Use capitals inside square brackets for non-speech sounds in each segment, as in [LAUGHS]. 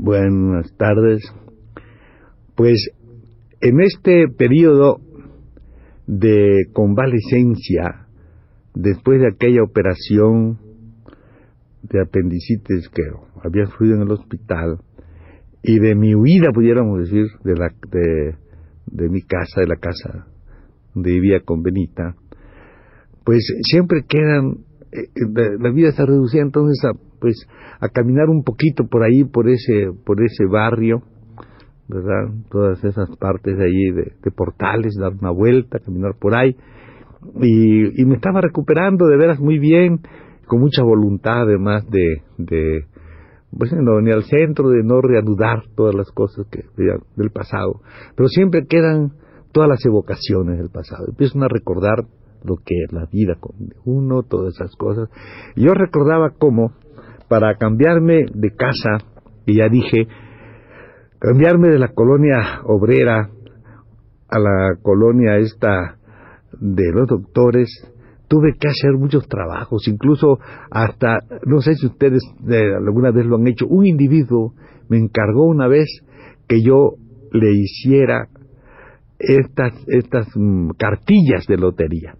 Buenas tardes. Pues en este periodo de convalecencia, después de aquella operación de apendicitis que había sufrido en el hospital, y de mi huida, pudiéramos decir, de, la, de, mi casa, de la casa donde vivía con Benita, pues siempre quedan, eh, la vida se reducía entonces a, pues, a caminar un poquito por ahí, por ese, por ese barrio, ¿verdad? Todas esas partes de allí de, portales, dar una vuelta, caminar por ahí. Y, me estaba recuperando de veras muy bien, con mucha voluntad además de, de pues no venir al centro, de no reanudar todas las cosas que del pasado. Pero siempre quedan todas las evocaciones del pasado. Empiezan a recordar lo que es la vida con uno, todas esas cosas. Y yo recordaba cómo, para cambiarme de casa, y ya dije, cambiarme de la colonia obrera a la colonia esta de los doctores, tuve que hacer muchos trabajos, incluso hasta, no sé si ustedes alguna vez lo han hecho, un individuo me encargó una vez que yo le hiciera estas, estas mm, cartillas de lotería.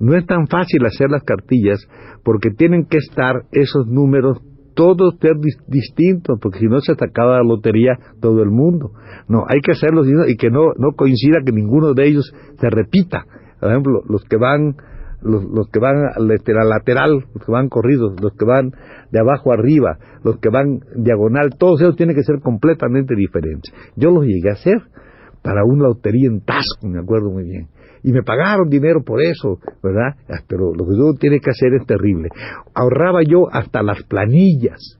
No es tan fácil hacer las cartillas porque tienen que estar esos números todos ser distintos, porque si no se atacaba la lotería todo el mundo. No, hay que hacerlos y que no, no coincida que ninguno de ellos se repita. Por ejemplo, los que van los, los que van lateral, lateral, los que van corridos, los que van de abajo arriba, los que van diagonal, todos ellos tienen que ser completamente diferentes. Yo los llegué a hacer para una lotería en Tasco, me acuerdo muy bien y me pagaron dinero por eso, ¿verdad? Ah, pero lo que uno tiene que hacer es terrible. Ahorraba yo hasta las planillas.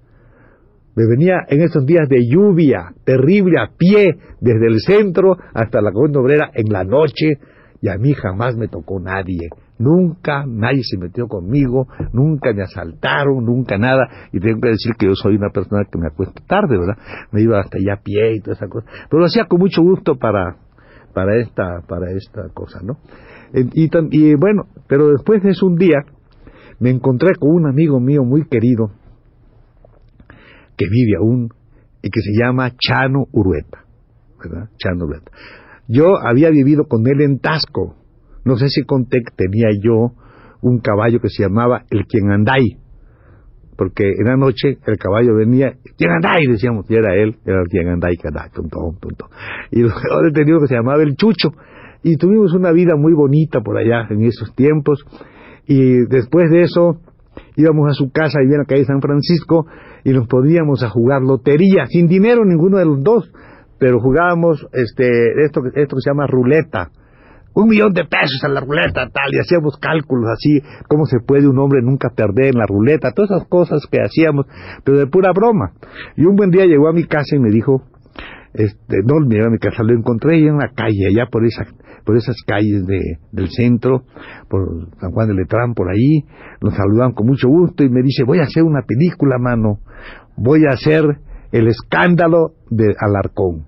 Me venía en esos días de lluvia terrible a pie desde el centro hasta la colonia obrera en la noche y a mí jamás me tocó nadie. Nunca nadie se metió conmigo, nunca me asaltaron, nunca nada. Y tengo que decir que yo soy una persona que me acuesto tarde, ¿verdad? Me iba hasta allá a pie y toda esa cosa. Pero lo hacía con mucho gusto para, para esta, para esta cosa, ¿no? Y, y bueno, pero después de eso un día me encontré con un amigo mío muy querido que vive aún y que se llama Chano Urueta, ¿verdad? Chano Urueta. Yo había vivido con él en Tasco. No sé si conté que tenía yo un caballo que se llamaba el Quien Anday, porque en la noche el caballo venía, ¿quién andáis? Decíamos, y era él, era tonto. Y ahora he tenido que se llamaba el Chucho, y tuvimos una vida muy bonita por allá en esos tiempos, y después de eso íbamos a su casa, y en la calle San Francisco, y nos podíamos a jugar lotería, sin dinero ninguno de los dos, pero jugábamos este, esto, esto que se llama ruleta, un millón de pesos en la ruleta, tal, y hacíamos cálculos así, cómo se puede un hombre nunca perder en la ruleta, todas esas cosas que hacíamos, pero de pura broma. Y un buen día llegó a mi casa y me dijo, este, no llegó a mi casa, lo encontré en la calle, allá por esa, por esas calles de, del centro, por San Juan de Letrán, por ahí, nos saludaban con mucho gusto y me dice, voy a hacer una película, mano, voy a hacer el escándalo de Alarcón,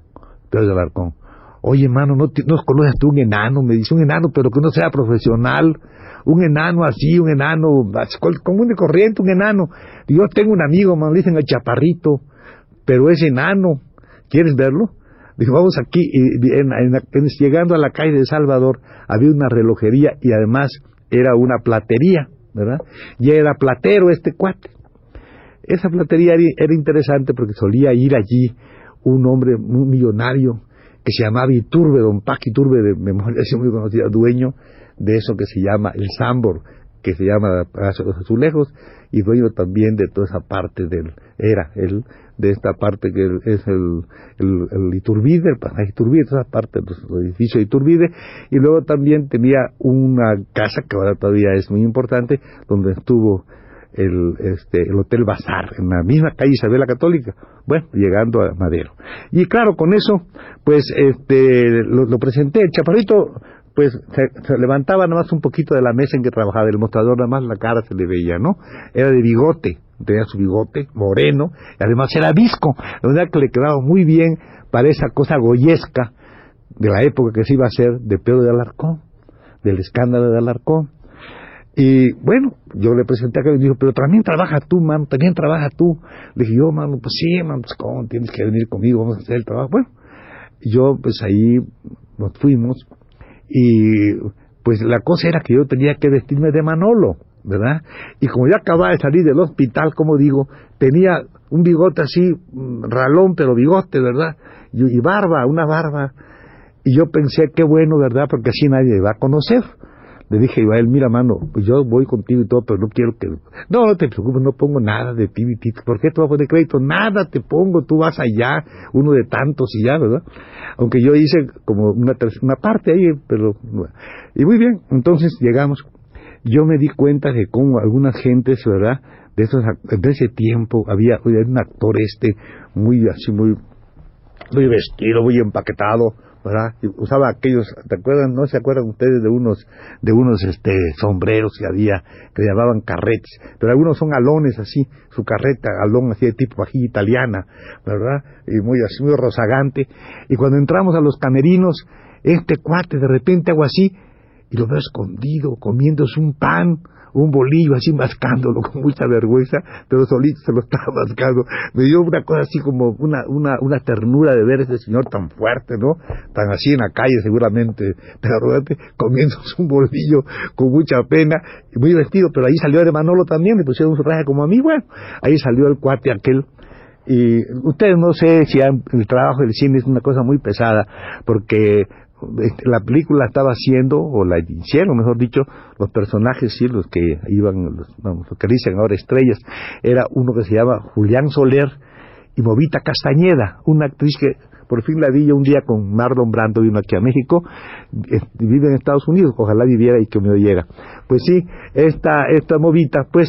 de Alarcón oye, hermano, ¿no, ¿no conoces tú un enano? Me dice, un enano, pero que no sea profesional, un enano así, un enano común y corriente, un enano. Yo tengo un amigo, me dicen el chaparrito, pero es enano, ¿quieres verlo? Dijo, vamos aquí, y llegando a la calle de Salvador, había una relojería y además era una platería, ¿verdad? Y era platero este cuate. Esa platería era interesante porque solía ir allí un hombre muy millonario que se llamaba Iturbe, don Pac Iturbe, de memoria muy conocida, dueño de eso que se llama el Sambor, que se llama Palacio de los Azulejos, y dueño también de toda esa parte del, era él, de esta parte que es el, el, Iturbide, el pasaje Iturbide, toda esa parte del edificio de Iturbide, y luego también tenía una casa que ahora todavía es muy importante, donde estuvo el, este, el Hotel Bazar, en la misma calle Isabel la Católica, bueno, llegando a Madero. Y claro, con eso, pues, este, lo, presenté, el chaparrito, pues, se, levantaba nada más un poquito de la mesa en que trabajaba, el mostrador nada más la cara se le veía, ¿no? Era de bigote, tenía su bigote moreno, y además era visco, la verdad que le quedaba muy bien para esa cosa goyesca de la época que se iba a hacer de Pedro de Alarcón, del escándalo de Alarcón. Y bueno, yo le presenté a y dijo, pero también trabaja tú, mano, también trabaja tú. Le dije, yo, mano, pues sí, mano, pues cómo tienes que venir conmigo, vamos a hacer el trabajo. Bueno, yo pues ahí nos fuimos y pues la cosa era que yo tenía que vestirme de Manolo, ¿verdad? Y como ya acababa de salir del hospital, como digo, tenía un bigote así, mm, ralón, pero bigote, ¿verdad? Y, y barba, una barba. Y yo pensé, qué bueno, ¿verdad? Porque así nadie va a conocer le dije a él, mira mano, pues yo voy contigo y todo, pero no quiero que... No, no te preocupes, no pongo nada de ti. ¿Por qué te vas crédito? Nada te pongo, tú vas allá, uno de tantos y ya, ¿verdad? Aunque yo hice como una, una parte ahí, pero... Y muy bien, entonces llegamos. Yo me di cuenta de cómo algunas gentes, ¿verdad? De, esos, de ese tiempo había un actor este, muy así, muy, muy vestido, muy empaquetado, ¿verdad? usaba aquellos, ¿te acuerdan? ¿No se acuerdan ustedes de unos, de unos este, sombreros que había, que llamaban carretes? Pero algunos son alones así, su carreta, alón así de tipo ají italiana, ¿verdad? Y muy así, muy rozagante. Y cuando entramos a los camerinos, este cuate de repente hago así, y lo veo escondido, comiéndose un pan, un bolillo así mascándolo con mucha vergüenza, pero solito se lo estaba [LAUGHS] mascando. Me dio una cosa así como una, una, una ternura de ver a ese señor tan fuerte, ¿no? Tan así en la calle seguramente, [LAUGHS] pero comiéndose [LAUGHS] un bolillo con mucha pena, muy vestido, pero ahí salió de Manolo también, le pusieron su traje como a mí, bueno, ahí salió el cuate aquel y ustedes no sé si el trabajo del cine es una cosa muy pesada porque la película estaba haciendo, o la hicieron, mejor dicho, los personajes, sí, los que iban, los, vamos, que dicen ahora estrellas, era uno que se llama Julián Soler y Movita Castañeda, una actriz que por fin la vi yo un día con Marlon Brando, vino aquí a México, vive en Estados Unidos, ojalá viviera y que me oyera. Pues sí, esta, esta Movita, pues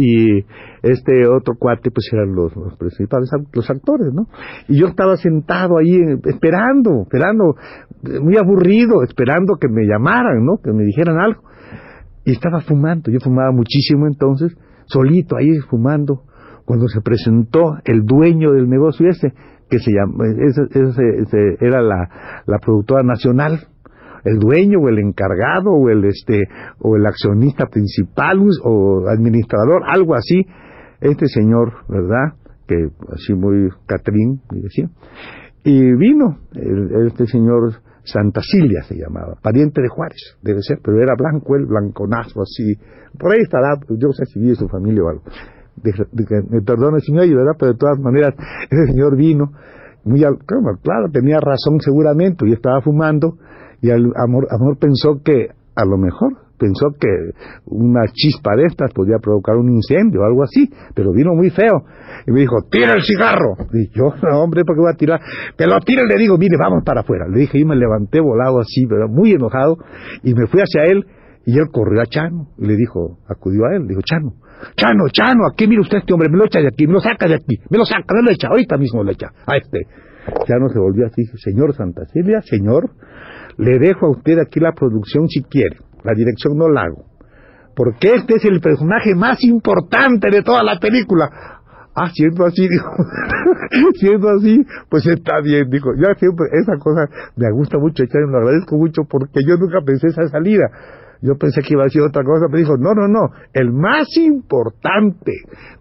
y este otro cuate pues eran los, principales los actores no y yo estaba sentado ahí esperando esperando muy aburrido esperando que me llamaran no que me dijeran algo. Y estaba fumando yo fumaba muchísimo entonces solito ahí fumando cuando se presentó el dueño del negocio ese que se llama ese, ese, era la, la productora nacional el dueño o el encargado o el este o el accionista principal o administrador, algo así, este señor, ¿verdad? Que así muy Catrín. Y vino este señor Santa Silvia se llamaba, pariente de Juárez, debe ser, pero era blanco, el blanconazo así. Por ahí estará, yo no sé si vive su familia o algo. me perdone oye, ¿verdad? Pero de todas maneras, [LAUGHS] ese señor vino, muy claro, tenía razón seguramente, y estaba fumando, y el amor, amor pensó que, a lo mejor, pensó que una chispa de estas podía provocar un incendio o algo así, pero vino muy feo. Y me dijo, tira el cigarro. Y yo, [LAUGHS] no, hombre, ¿por qué voy a tirar? Que lo tire, le digo, mire, vamos para afuera. Le dije, y me levanté volado así, pero muy enojado, y me fui hacia él, y él corrió a Chano, y le dijo, acudió a él, le dijo, Chano, Chano, Chano, aquí mire usted este hombre, me lo echa de aquí, me lo saca de aquí, me lo saca, me lo echa, ahorita mismo lo echa, a este. Chano se volvió así, señor Santa Silvia, señor, le dejo a usted aquí la producción si quiere, la dirección no la hago. Porque este es el personaje más importante de toda la película. Ah, siendo así, [LAUGHS] dijo, siendo así, pues está bien, dijo. Yo siempre, esa cosa me gusta mucho, y lo agradezco mucho porque yo nunca pensé esa salida. Yo pensé que iba a decir otra cosa, pero dijo, no, no, no, el más importante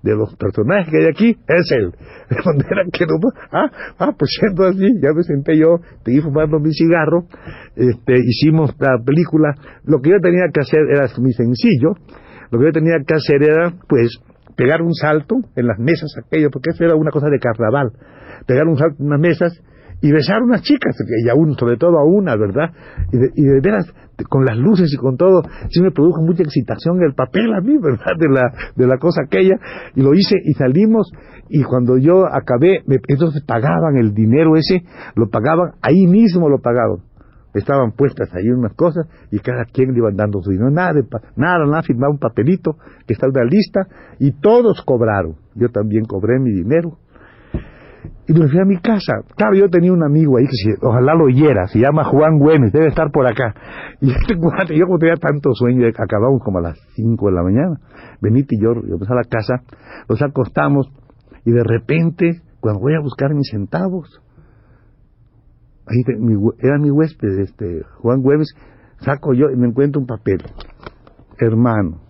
de los personajes que hay aquí es él. [LAUGHS] que no, ah, ah, pues siendo así, ya me senté yo, seguí fumando mi cigarro, este, hicimos la película. Lo que yo tenía que hacer era muy sencillo, lo que yo tenía que hacer era, pues, pegar un salto en las mesas aquello, porque eso era una cosa de carnaval, pegar un salto en las mesas y besar unas chicas, y aún, sobre todo a una, ¿verdad? Y de, y de veras, con las luces y con todo, sí me produjo mucha excitación el papel a mí, ¿verdad? De la, de la cosa aquella, y lo hice y salimos, y cuando yo acabé, entonces pagaban el dinero ese, lo pagaban, ahí mismo lo pagaban. estaban puestas ahí unas cosas y cada quien le iban dando su dinero. Nada, nada, nada, firmaba un papelito que una lista y todos cobraron. Yo también cobré mi dinero. Y me fui a mi casa. Claro, yo tenía un amigo ahí que ojalá lo oyera, se llama Juan Güemes, debe estar por acá. [LAUGHS] Y este yo como tenía tanto sueño, acabamos como a las 5 de la mañana. Benito y yo, yo a la casa, nos acostamos y de repente, cuando voy a buscar mis centavos, ahí era mi huésped, este, Juan Güemes, saco yo y me encuentro un papel. Hermano,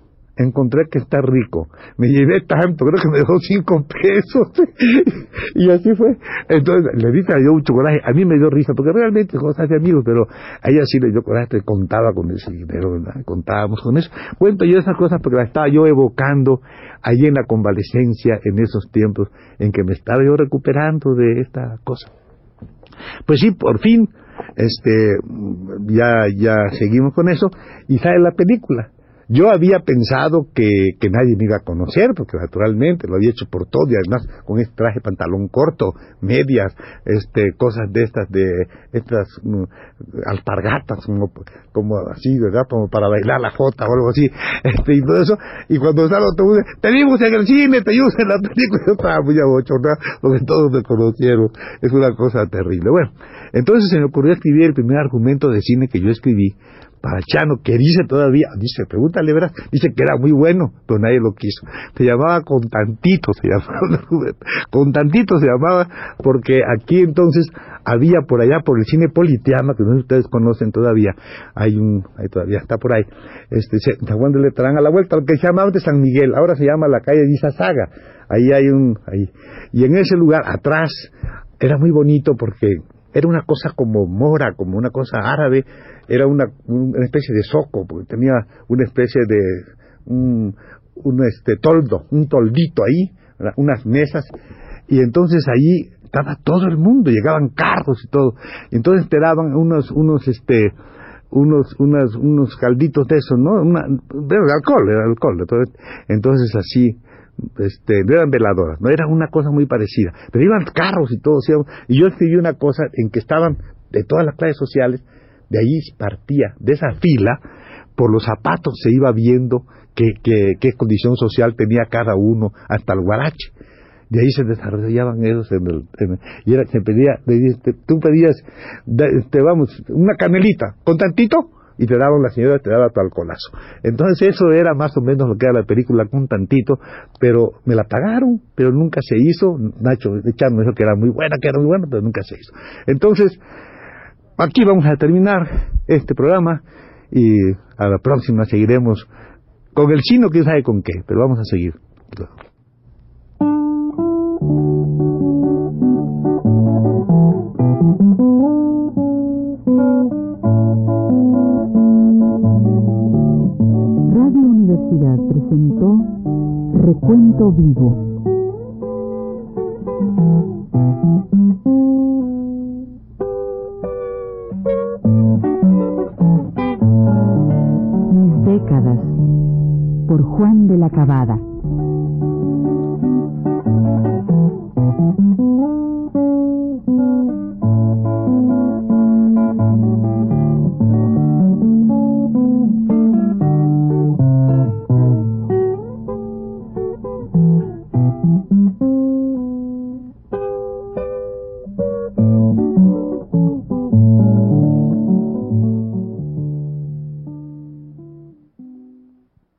encontré que está rico. Me llevé tanto, creo que me dejó cinco pesos. [LAUGHS] y así fue. Entonces le dije a yo mucho coraje. A mí me dio risa, porque realmente cosas de amigos, pero a ella sí le dio coraje, contaba con ese dinero, ¿verdad? Contábamos con eso. Cuento yo esas cosas porque las estaba yo evocando ahí en la convalecencia, en esos tiempos en que me estaba yo recuperando de esta cosa. Pues sí, por fin, este, ya, ya seguimos con eso, y sale la película. Yo había pensado que, que, nadie me iba a conocer, porque naturalmente lo había hecho por todo, y además con este traje pantalón corto, medias, este, cosas de estas, de estas mm, alpargatas, como, como así, ¿verdad? Como para bailar la jota o algo así, este, y todo eso. Y cuando sale autobús, te vimos en el cine, te vimos en la película, [LAUGHS] yo estaba muy abochornado, porque todos me conocieron. Es una cosa terrible. Bueno, entonces se me ocurrió escribir el primer argumento de cine que yo escribí, para Chano, que dice todavía, dice, pregúntale, verás, dice que era muy bueno, pero nadie lo quiso. Se llamaba Con Tantito, se llamaba, [LAUGHS] Con Tantito se llamaba, porque aquí entonces había por allá, por el cine Politeama, que no sé si ustedes conocen todavía, hay un, ahí todavía está por ahí, este, San Juan de Letrán a la vuelta, lo que se llamaba antes San Miguel, ahora se llama la calle de Isasaga, ahí hay un, ahí, y en ese lugar, atrás, era muy bonito porque era una cosa como mora, como una cosa árabe, era una, una especie de soco, porque tenía una especie de un, un este toldo, un toldito ahí, unas mesas, y entonces ahí estaba todo el mundo, llegaban carros y todo, entonces te daban unos, unos, este, unos, unos, unos calditos de eso, ¿no? Una, de alcohol, era alcohol, entonces, entonces así, este, no eran veladoras, no era una cosa muy parecida, pero iban carros y todo, y yo escribí una cosa en que estaban de todas las clases sociales, de ahí partía, de esa fila, por los zapatos se iba viendo qué, qué, condición social tenía cada uno, hasta el guarache. De ahí se desarrollaban esos en el, y era, se pedía, tú pedías, te vamos, una canelita, con tantito, y te daban la señora, te daba tu alcoholazo. Entonces eso era más o menos lo que era la película con tantito, pero me la pagaron, pero nunca se hizo. Nacho Echano me dijo que era muy buena, que era muy buena, pero nunca se hizo. Entonces, Aquí vamos a terminar este programa y a la próxima seguiremos con el chino, quién sabe con qué, pero vamos a seguir. Radio Universidad presentó Recuento Vivo.